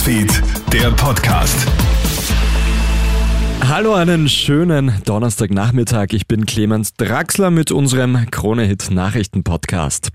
Newsfeed, der Podcast. Hallo, einen schönen Donnerstagnachmittag. Ich bin Clemens Draxler mit unserem Krone-Hit Nachrichten-Podcast.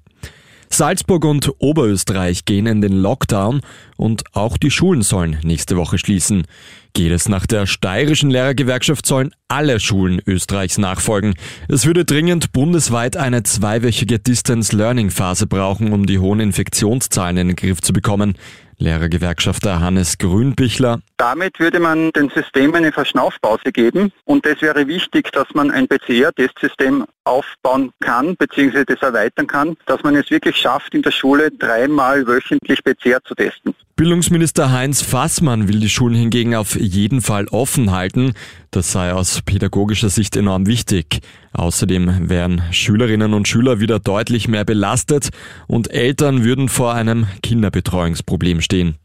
Salzburg und Oberösterreich gehen in den Lockdown und auch die Schulen sollen nächste Woche schließen. Geht es nach der steirischen Lehrergewerkschaft sollen alle Schulen Österreichs nachfolgen. Es würde dringend bundesweit eine zweiwöchige Distance Learning Phase brauchen, um die hohen Infektionszahlen in den Griff zu bekommen. Lehrergewerkschafter Hannes Grünbichler. Damit würde man den Systemen eine Verschnaufpause geben und es wäre wichtig, dass man ein PCR-Testsystem aufbauen kann bzw. das erweitern kann, dass man es wirklich schafft, in der Schule dreimal wöchentlich PCR zu testen. Bildungsminister Heinz Fassmann will die Schulen hingegen auf jeden Fall offen halten. Das sei aus pädagogischer Sicht enorm wichtig. Außerdem wären Schülerinnen und Schüler wieder deutlich mehr belastet und Eltern würden vor einem Kinderbetreuungsproblem stehen.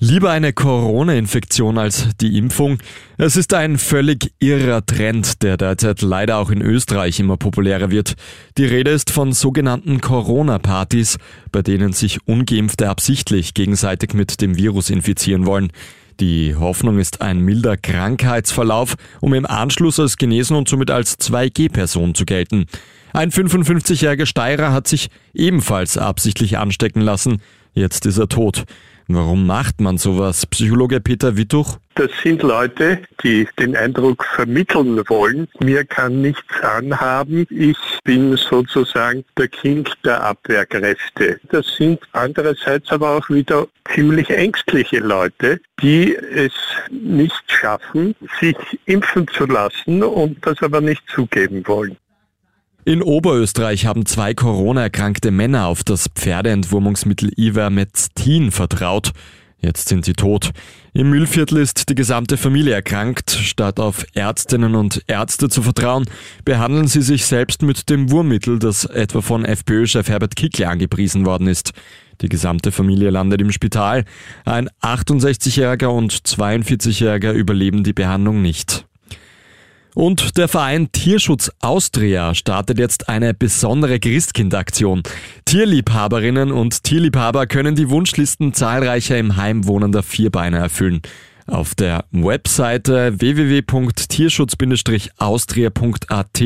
Lieber eine Corona-Infektion als die Impfung. Es ist ein völlig irrer Trend, der derzeit leider auch in Österreich immer populärer wird. Die Rede ist von sogenannten Corona-Partys, bei denen sich ungeimpfte absichtlich gegenseitig mit dem Virus infizieren wollen. Die Hoffnung ist ein milder Krankheitsverlauf, um im Anschluss als genesen und somit als 2G-Person zu gelten. Ein 55-jähriger Steirer hat sich ebenfalls absichtlich anstecken lassen. Jetzt ist er tot. Warum macht man sowas? Psychologe Peter Wittuch? Das sind Leute, die den Eindruck vermitteln wollen, mir kann nichts anhaben, ich bin sozusagen der King der Abwehrkräfte. Das sind andererseits aber auch wieder ziemlich ängstliche Leute, die es nicht schaffen, sich impfen zu lassen und das aber nicht zugeben wollen. In Oberösterreich haben zwei Corona-erkrankte Männer auf das Pferdeentwurmungsmittel Ivermectin vertraut. Jetzt sind sie tot. Im Müllviertel ist die gesamte Familie erkrankt. Statt auf Ärztinnen und Ärzte zu vertrauen, behandeln sie sich selbst mit dem Wurmmittel, das etwa von FPÖ-Chef Herbert Kickle angepriesen worden ist. Die gesamte Familie landet im Spital. Ein 68-Jähriger und 42-Jähriger überleben die Behandlung nicht. Und der Verein Tierschutz Austria startet jetzt eine besondere Christkindaktion. Tierliebhaberinnen und Tierliebhaber können die Wunschlisten zahlreicher im Heim wohnender Vierbeiner erfüllen. Auf der Webseite www.tierschutz-austria.at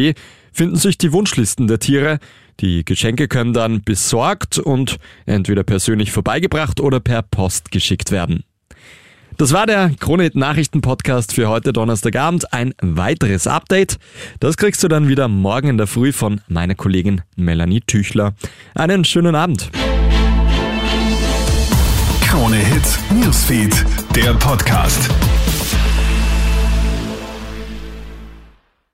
finden sich die Wunschlisten der Tiere. Die Geschenke können dann besorgt und entweder persönlich vorbeigebracht oder per Post geschickt werden. Das war der Kronehit Nachrichten Podcast für heute Donnerstagabend. Ein weiteres Update. Das kriegst du dann wieder morgen in der Früh von meiner Kollegin Melanie Tüchler. Einen schönen Abend. Krone Hits, Newsfeed, der Podcast.